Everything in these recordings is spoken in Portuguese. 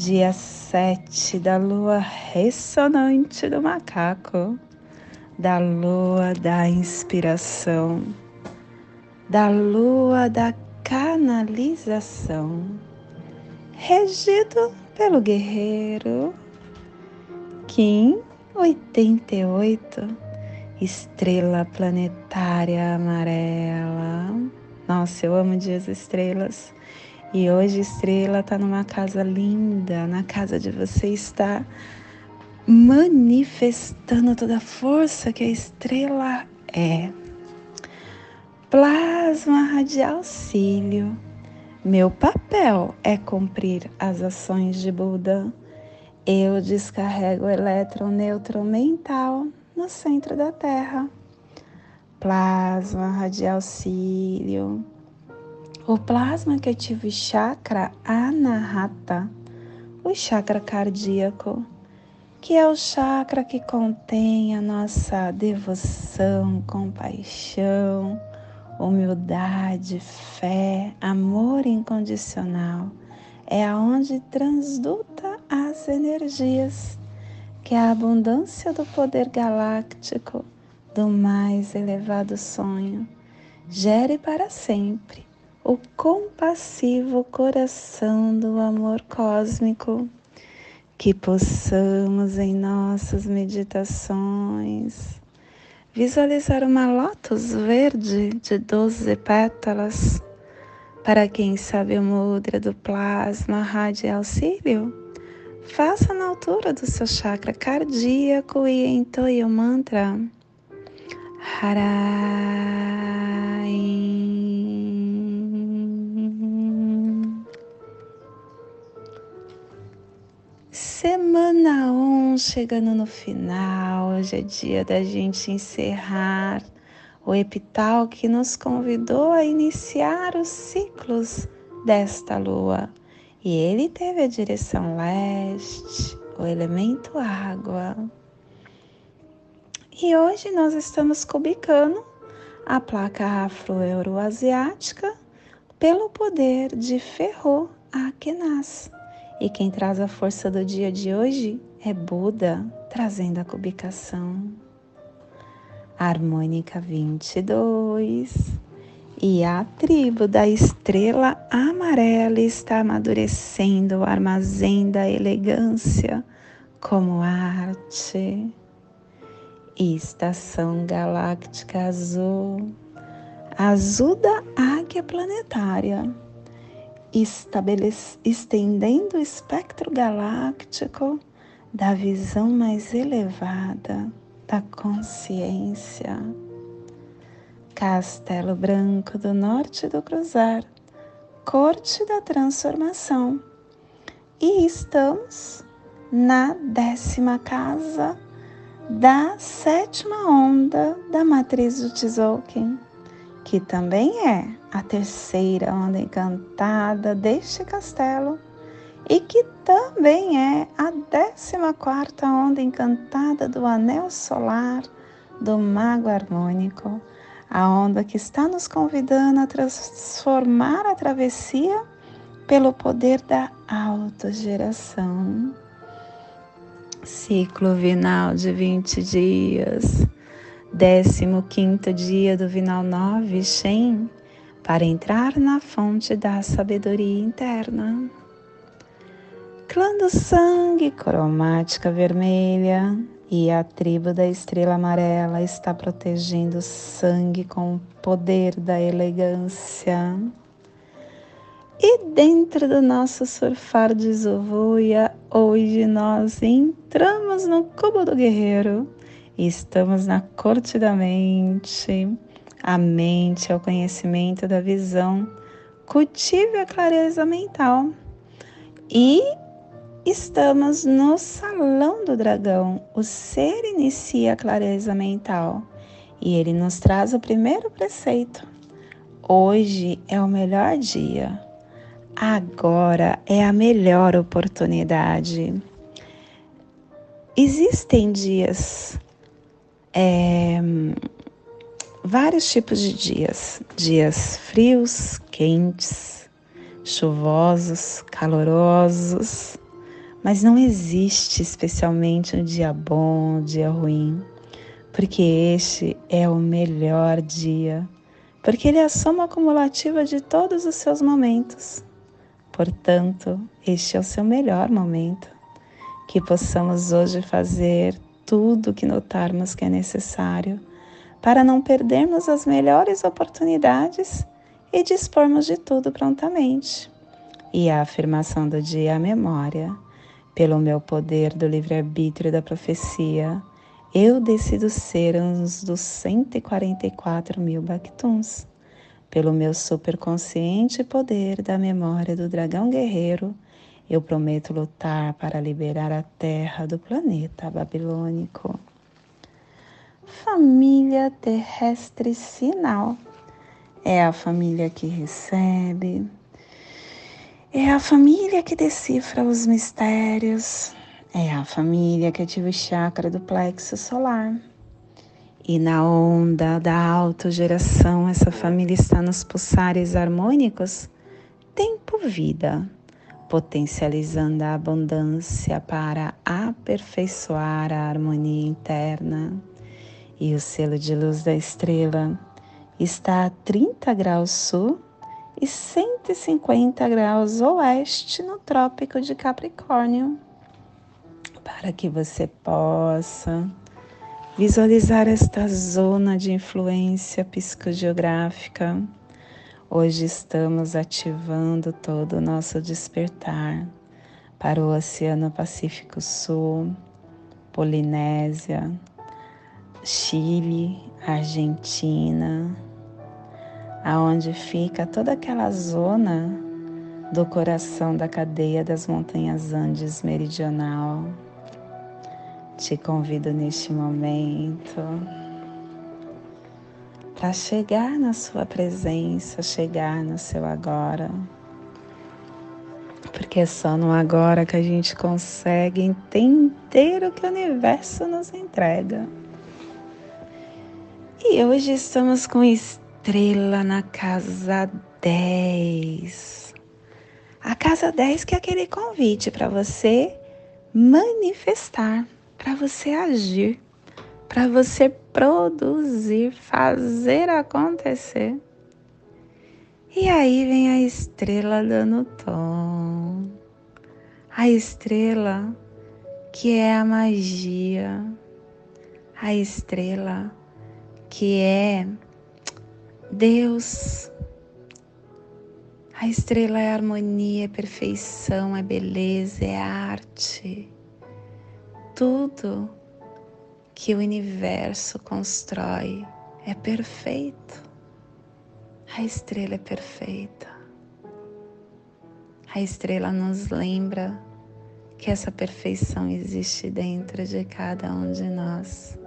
dia 7 da lua ressonante do macaco, da lua da inspiração, da lua da canalização, regido pelo guerreiro Kim 88, estrela planetária amarela. Nossa, eu amo dias estrelas e hoje Estrela está numa casa linda, na casa de você está manifestando toda a força que a estrela é. Plasma radial cílio. Meu papel é cumprir as ações de Buda. Eu descarrego o elétron neutro mental no centro da Terra. Plasma radial cílio o plasma que ativa o chakra anahata, o chakra cardíaco, que é o chakra que contém a nossa devoção, compaixão, humildade, fé, amor incondicional. É aonde transduta as energias, que é a abundância do poder galáctico do mais elevado sonho. Gere para sempre o compassivo coração do amor cósmico, que possamos em nossas meditações visualizar uma lótus verde de doze pétalas. Para quem sabe o mudra do plasma radial auxílio, faça na altura do seu chakra cardíaco e entoie o mantra Harai. Semana 1 um, chegando no final, hoje é dia da gente encerrar o epital que nos convidou a iniciar os ciclos desta lua. E ele teve a direção leste, o elemento água. E hoje nós estamos cubicando a placa afro-euroasiática pelo poder de Ferro Akenas e quem traz a força do dia de hoje é Buda, trazendo a cubicação. Harmônica 22. E a tribo da estrela amarela está amadurecendo o armazém da elegância como arte. Estação galáctica azul, azul da águia planetária estendendo o espectro galáctico da visão mais elevada da consciência. Castelo Branco do Norte do Cruzar, Corte da Transformação. E estamos na décima casa da sétima onda da matriz do Tzolk'in que também é a terceira onda encantada deste castelo e que também é a décima quarta onda encantada do anel solar do mago harmônico, a onda que está nos convidando a transformar a travessia pelo poder da autogeração. Ciclo vinal de 20 dias Décimo quinto dia do Vinal 9, Shen, para entrar na fonte da sabedoria interna. Clã do sangue, cromática vermelha, e a tribo da estrela amarela está protegendo o sangue com o poder da elegância. E dentro do nosso surfar de Zovuia, hoje nós entramos no cubo do guerreiro Estamos na corte da mente. A mente é o conhecimento da visão. Cultive a clareza mental. E Estamos no Salão do Dragão. O ser inicia a clareza mental e ele nos traz o primeiro preceito. Hoje é o melhor dia. Agora é a melhor oportunidade. Existem dias, é, vários tipos de dias: dias frios, quentes, chuvosos, calorosos mas não existe especialmente um dia bom, um dia ruim, porque este é o melhor dia, porque ele é a soma acumulativa de todos os seus momentos. Portanto, este é o seu melhor momento. Que possamos hoje fazer tudo o que notarmos que é necessário para não perdermos as melhores oportunidades e dispormos de tudo prontamente. E a afirmação do dia a memória pelo meu poder do livre-arbítrio da profecia, eu decido ser um dos 144 mil Bactuns. Pelo meu superconsciente poder da memória do dragão guerreiro, eu prometo lutar para liberar a terra do planeta babilônico. Família terrestre sinal é a família que recebe, é a família que decifra os mistérios, é a família que ativa o chakra do plexo solar. E na onda da autogeração, essa família está nos pulsares harmônicos tempo-vida, potencializando a abundância para aperfeiçoar a harmonia interna. E o selo de luz da estrela está a 30 graus sul e 150 graus oeste no Trópico de Capricórnio, para que você possa visualizar esta zona de influência psicogeográfica. Hoje estamos ativando todo o nosso despertar para o Oceano Pacífico Sul, Polinésia, Chile, Argentina, aonde fica toda aquela zona do coração da cadeia das montanhas Andes meridional. Te convido neste momento para chegar na sua presença, chegar no seu agora. Porque é só no agora que a gente consegue entender o que o universo nos entrega. E hoje estamos com estrela na casa 10. A casa 10 que é aquele convite para você manifestar, para você agir, para você produzir, fazer acontecer. E aí vem a estrela dando tom. A estrela que é a magia. A estrela que é Deus, a estrela é harmonia, é perfeição, é beleza, é arte. Tudo que o universo constrói é perfeito. A estrela é perfeita. A estrela nos lembra que essa perfeição existe dentro de cada um de nós.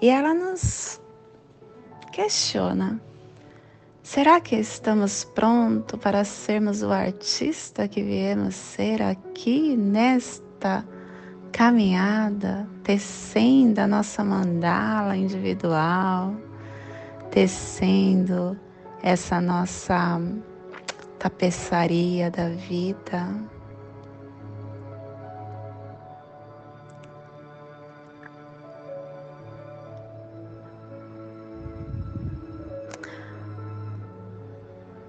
E ela nos questiona: será que estamos prontos para sermos o artista que viemos ser aqui nesta caminhada, tecendo a nossa mandala individual, tecendo essa nossa tapeçaria da vida?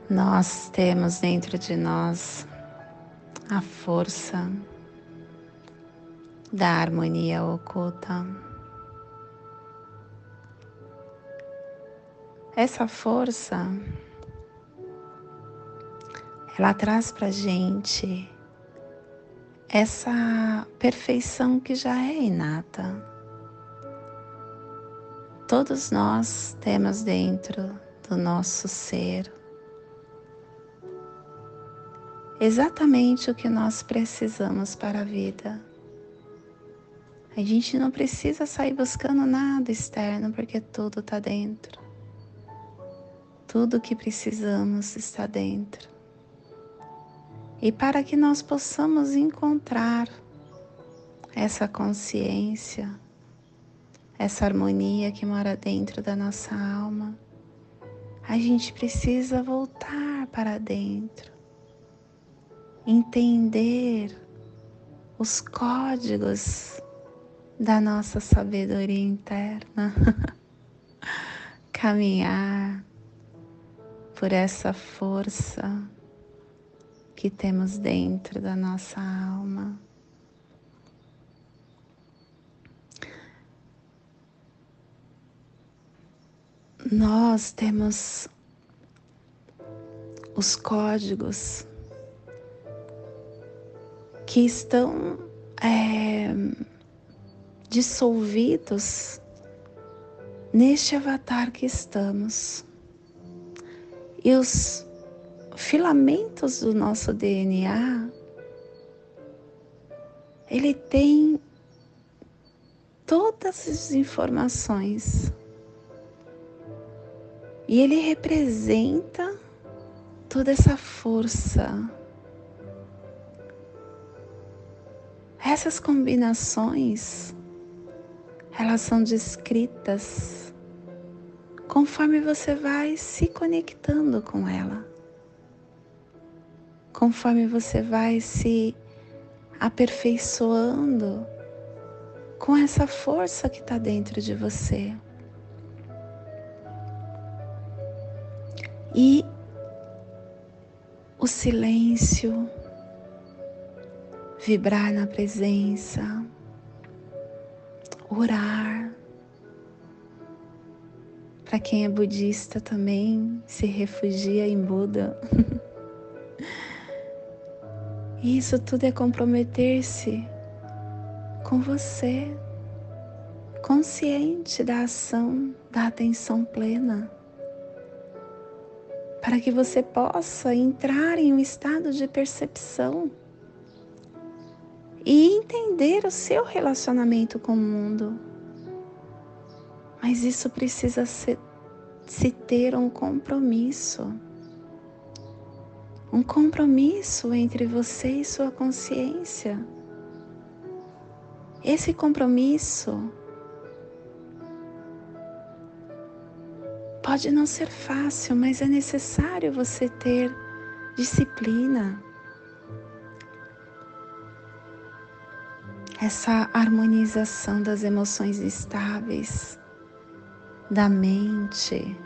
Nós temos dentro de nós a força da harmonia oculta. Essa força, ela traz para gente essa perfeição que já é inata. Todos nós temos dentro do nosso ser exatamente o que nós precisamos para a vida. A gente não precisa sair buscando nada externo, porque tudo está dentro. Tudo que precisamos está dentro. E para que nós possamos encontrar essa consciência, essa harmonia que mora dentro da nossa alma, a gente precisa voltar para dentro, entender os códigos da nossa sabedoria interna, caminhar por essa força que temos dentro da nossa alma. Nós temos os códigos que estão é, dissolvidos neste avatar que estamos. E os filamentos do nosso DNA, ele tem todas as informações. E ele representa toda essa força. Essas combinações, elas são descritas conforme você vai se conectando com ela conforme você vai se aperfeiçoando com essa força que está dentro de você. E o silêncio, vibrar na presença, orar. Para quem é budista também se refugia em Buda. Isso tudo é comprometer-se com você, consciente da ação, da atenção plena, para que você possa entrar em um estado de percepção e entender o seu relacionamento com o mundo. Mas isso precisa ser, se ter um compromisso um compromisso entre você e sua consciência. Esse compromisso pode não ser fácil, mas é necessário você ter disciplina. Essa harmonização das emoções estáveis, da mente,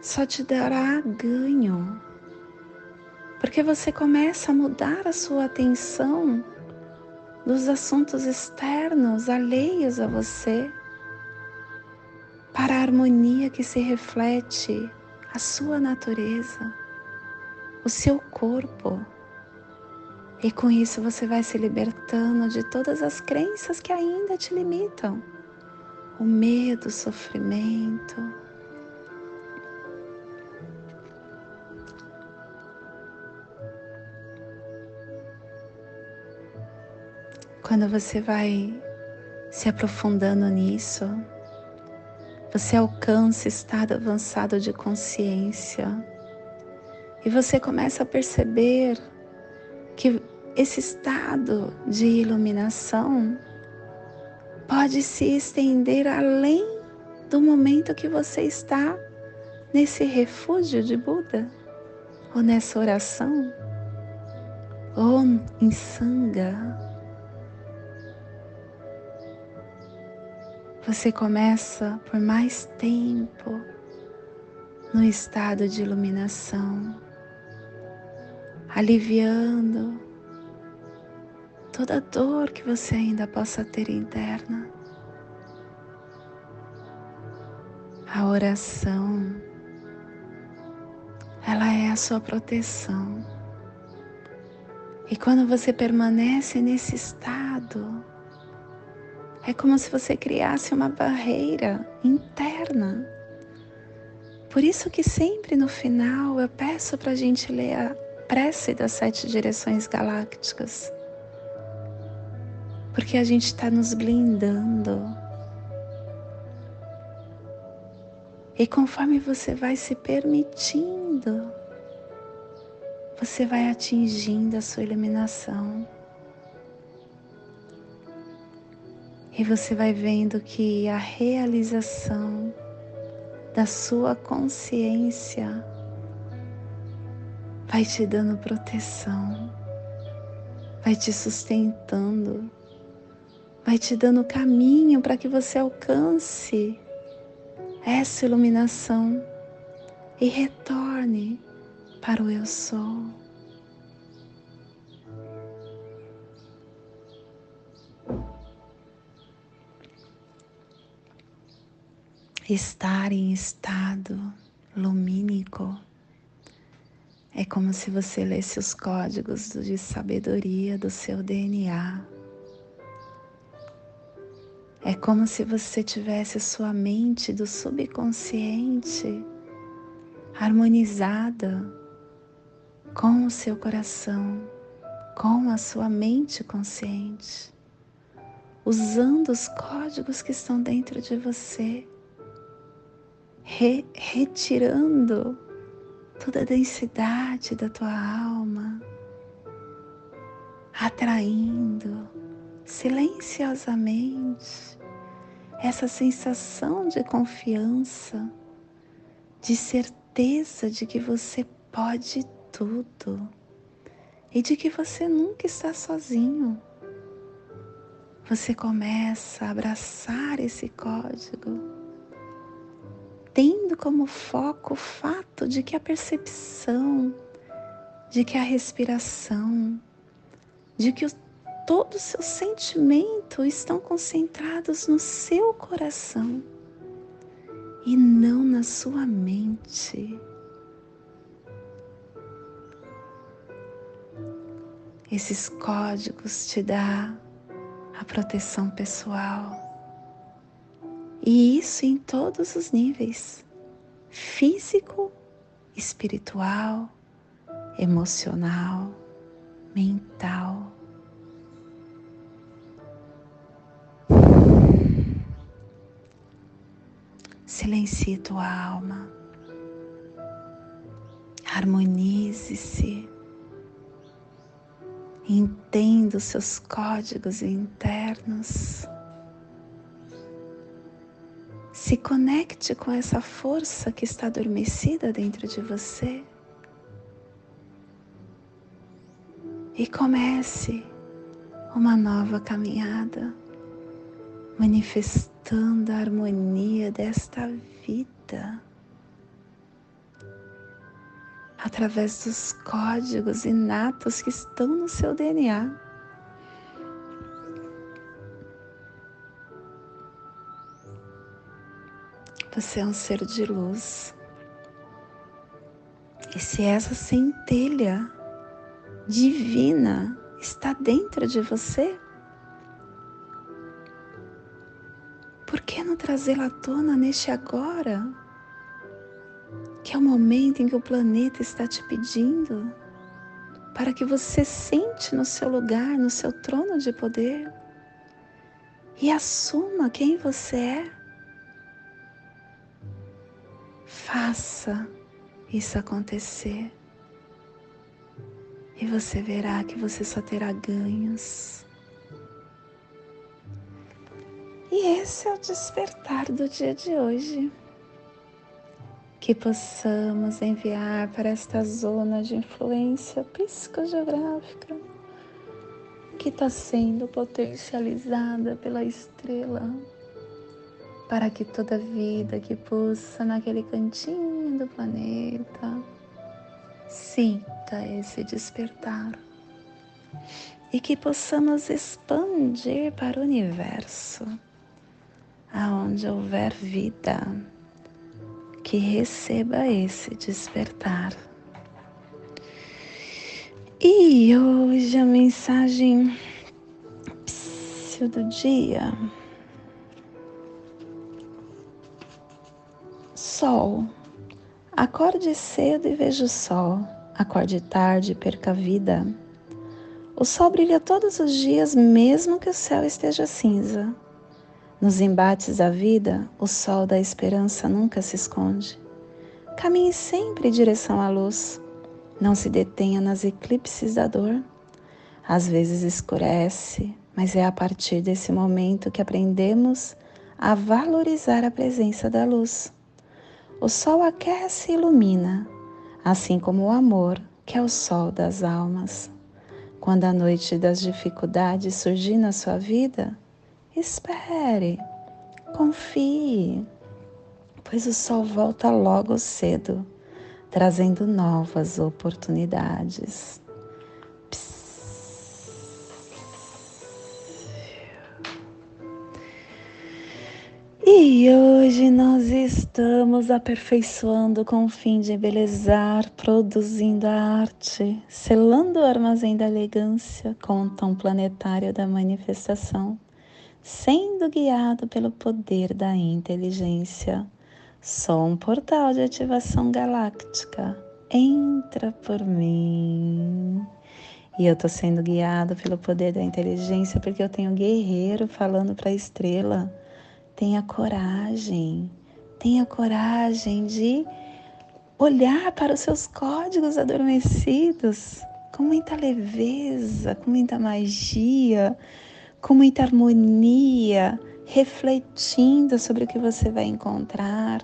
só te dará ganho, porque você começa a mudar a sua atenção dos assuntos externos alheios a você para a harmonia que se reflete a sua natureza, o seu corpo. E com isso você vai se libertando de todas as crenças que ainda te limitam. O medo, o sofrimento, Quando você vai se aprofundando nisso, você alcança estado avançado de consciência e você começa a perceber que esse estado de iluminação pode se estender além do momento que você está nesse refúgio de Buda, ou nessa oração, ou em Sangha você começa por mais tempo no estado de iluminação, aliviando toda dor que você ainda possa ter interna. A oração, ela é a sua proteção. E quando você permanece nesse estado, é como se você criasse uma barreira interna. Por isso que sempre no final eu peço para a gente ler a prece das sete direções galácticas. Porque a gente está nos blindando. E conforme você vai se permitindo, você vai atingindo a sua iluminação. E você vai vendo que a realização da sua consciência vai te dando proteção, vai te sustentando, vai te dando caminho para que você alcance essa iluminação e retorne para o Eu Sou. Estar em estado lumínico é como se você lesse os códigos de sabedoria do seu DNA. É como se você tivesse sua mente do subconsciente harmonizada com o seu coração, com a sua mente consciente, usando os códigos que estão dentro de você, re retirando toda a densidade da tua alma, atraindo silenciosamente essa sensação de confiança, de certeza de que você pode tudo e de que você nunca está sozinho. Você começa a abraçar esse código tendo como foco o fato de que a percepção, de que a respiração, de que o, todos os seus sentimentos estão concentrados no seu coração e não na sua mente. Esses códigos te dá a proteção pessoal e isso em todos os níveis: físico, espiritual, emocional, mental. Silencie tua alma, harmonize-se, entenda os seus códigos internos. Se conecte com essa força que está adormecida dentro de você. E comece uma nova caminhada, manifestando a harmonia desta vida através dos códigos inatos que estão no seu DNA. Você é um ser de luz. E se essa centelha divina está dentro de você, trazê-la à tona neste agora? Que é o momento em que o planeta está te pedindo para que você sente no seu lugar, no seu trono de poder e assuma quem você é. Faça isso acontecer e você verá que você só terá ganhos. E esse é o despertar do dia de hoje. Que possamos enviar para esta zona de influência psicogeográfica que está sendo potencializada pela estrela para que toda vida que pulsa naquele cantinho do planeta sinta esse despertar e que possamos expandir para o universo, aonde houver vida, que receba esse despertar. E hoje a mensagem do dia Sol. Acorde cedo e veja o sol. acorde tarde e perca a vida. O sol brilha todos os dias, mesmo que o céu esteja cinza. Nos embates da vida, o sol da esperança nunca se esconde. Caminhe sempre em direção à luz. Não se detenha nas eclipses da dor. Às vezes escurece, mas é a partir desse momento que aprendemos a valorizar a presença da luz. O sol aquece e ilumina, assim como o amor, que é o sol das almas. Quando a noite das dificuldades surgir na sua vida, espere, confie, pois o sol volta logo cedo, trazendo novas oportunidades. E hoje nós estamos aperfeiçoando com o fim de embelezar, produzindo a arte, selando o armazém da elegância com o tom planetário da manifestação, sendo guiado pelo poder da inteligência. Sou um portal de ativação galáctica. Entra por mim. E eu tô sendo guiado pelo poder da inteligência porque eu tenho um guerreiro falando para a estrela Tenha coragem, tenha coragem de olhar para os seus códigos adormecidos com muita leveza, com muita magia, com muita harmonia, refletindo sobre o que você vai encontrar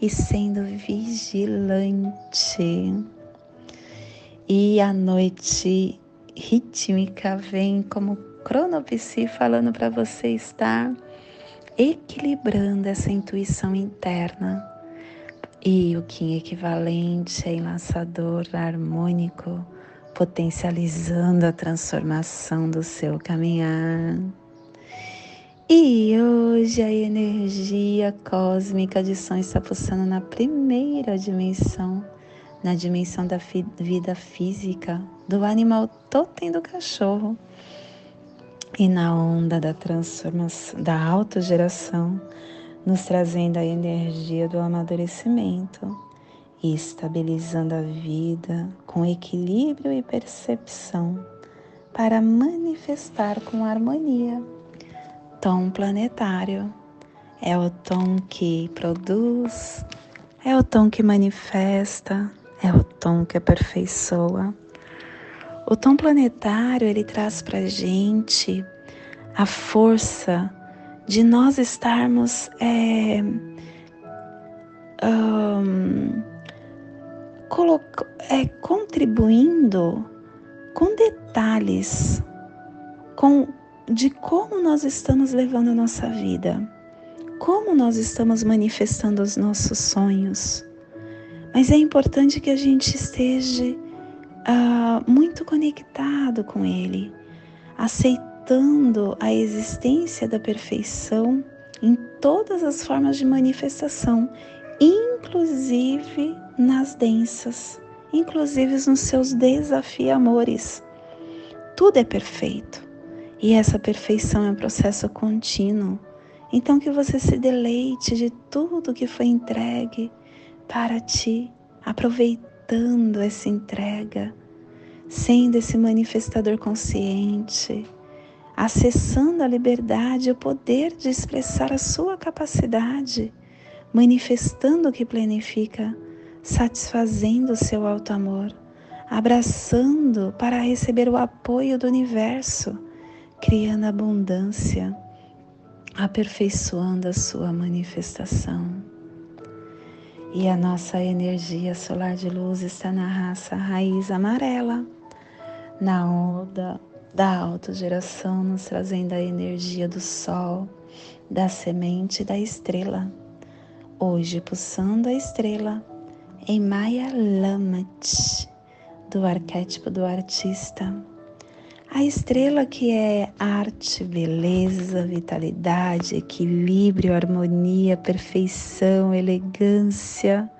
e sendo vigilante. E a noite rítmica vem como cronopsi falando para você estar equilibrando essa intuição interna. E o Kim equivalente é enlaçador harmônico, potencializando a transformação do seu caminhar. E hoje a energia cósmica de som está pulsando na primeira dimensão, na dimensão da vida física, do animal totem do cachorro e na onda da transformação, da autogeração, nos trazendo a energia do amadurecimento e estabilizando a vida com equilíbrio e percepção para manifestar com harmonia. Tom planetário é o tom que produz, é o tom que manifesta, é o tom que aperfeiçoa o tom planetário ele traz para gente a força de nós estarmos é, um, é, contribuindo com detalhes com, de como nós estamos levando a nossa vida, como nós estamos manifestando os nossos sonhos. Mas é importante que a gente esteja uh, muito conectado com Ele, aceitando a existência da perfeição em todas as formas de manifestação, inclusive nas densas, inclusive nos seus desafiamores. Tudo é perfeito e essa perfeição é um processo contínuo. Então, que você se deleite de tudo que foi entregue para ti, aproveitando essa entrega, sendo esse manifestador consciente, acessando a liberdade e o poder de expressar a sua capacidade, manifestando o que planifica, satisfazendo seu alto amor, abraçando para receber o apoio do universo, criando abundância, aperfeiçoando a sua manifestação. E a nossa energia solar de luz está na raça raiz amarela, na onda da autogeração, nos trazendo a energia do sol, da semente da estrela. Hoje, pulsando a estrela em Maya Lamat, do arquétipo do artista a estrela que é arte, beleza, vitalidade, equilíbrio, harmonia, perfeição, elegância,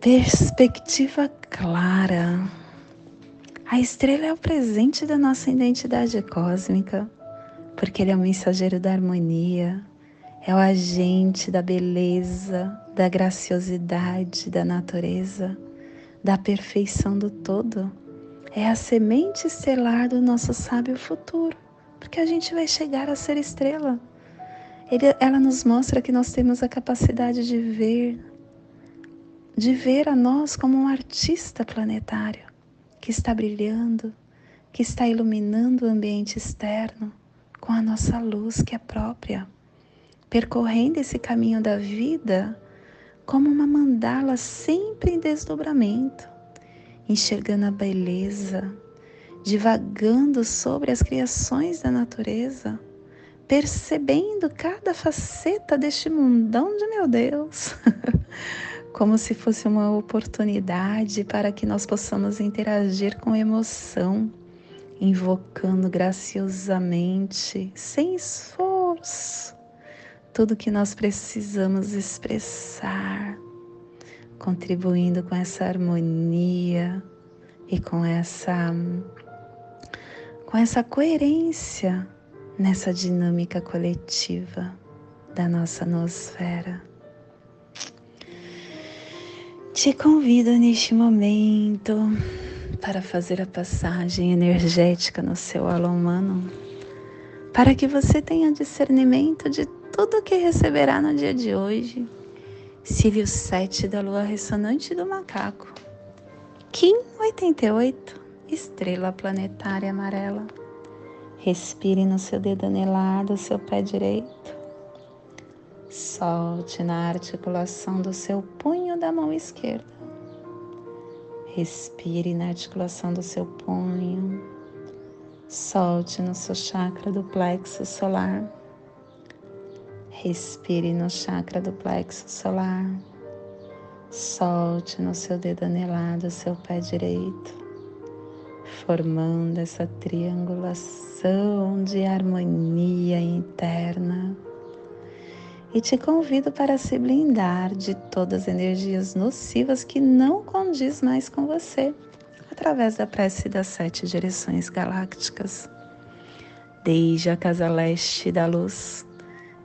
perspectiva clara. A estrela é o presente da nossa identidade cósmica, porque ele é o mensageiro da harmonia, é o agente da beleza, da graciosidade da natureza da perfeição do todo. É a semente estelar do nosso sábio futuro, porque a gente vai chegar a ser estrela. Ele, ela nos mostra que nós temos a capacidade de ver, de ver a nós como um artista planetário que está brilhando, que está iluminando o ambiente externo com a nossa luz que é própria, percorrendo esse caminho da vida como uma mandala sempre em desdobramento, enxergando a beleza, divagando sobre as criações da natureza, percebendo cada faceta deste mundão de meu Deus. como se fosse uma oportunidade para que nós possamos interagir com emoção, invocando graciosamente, sem esforço, tudo que nós precisamos expressar, contribuindo com essa harmonia e com essa com essa coerência nessa dinâmica coletiva da nossa nosfera. Te convido neste momento para fazer a passagem energética no seu alô humano, para que você tenha discernimento de tudo que receberá no dia de hoje. Cílio 7 da lua ressonante do macaco. Kim 88, estrela planetária amarela. Respire no seu dedo anelar do seu pé direito. Solte na articulação do seu punho da mão esquerda. Respire na articulação do seu punho. Solte no seu chakra do plexo solar. Respire no chakra do plexo solar. Solte no seu dedo anelado do seu pé direito, formando essa triangulação de harmonia interna e te convido para se blindar de todas as energias nocivas que não condiz mais com você, através da prece das sete direções galácticas. Desde a casa leste da luz,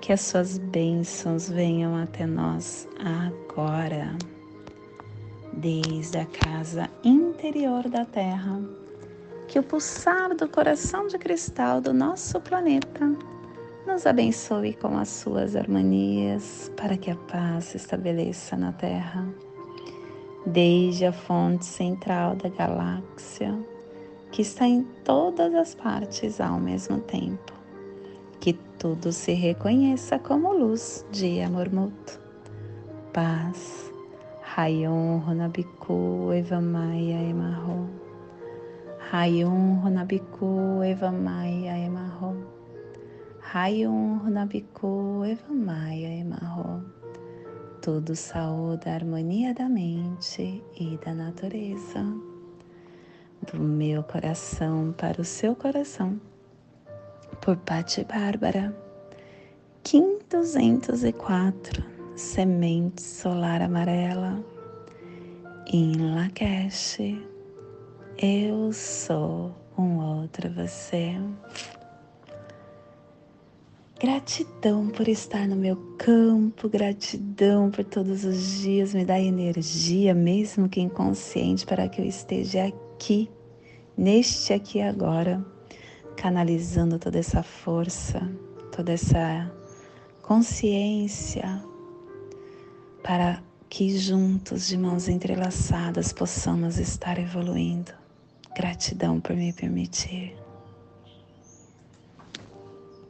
que as suas bênçãos venham até nós agora, desde a casa interior da Terra, que o pulsar do coração de cristal do nosso planeta nos abençoe com as suas harmonias para que a paz se estabeleça na Terra, desde a fonte central da galáxia, que está em todas as partes ao mesmo tempo. Tudo se reconheça como luz de amor mútuo. Paz. Rayon Runabiku Evamaya Emarro. Rayon Runabiku Evamaya Emarro. Rayon Runabiku Evamaya Emarro. Tudo saúde a harmonia da mente e da natureza. Do meu coração para o seu coração. Por Pati Bárbara. Kim 204. Semente solar amarela. Em Lakesh. Eu sou um outro você. Gratidão por estar no meu campo, gratidão por todos os dias me dar energia, mesmo que inconsciente, para que eu esteja aqui, neste aqui agora, canalizando toda essa força, toda essa consciência, para que juntos, de mãos entrelaçadas, possamos estar evoluindo Gratidão por me permitir.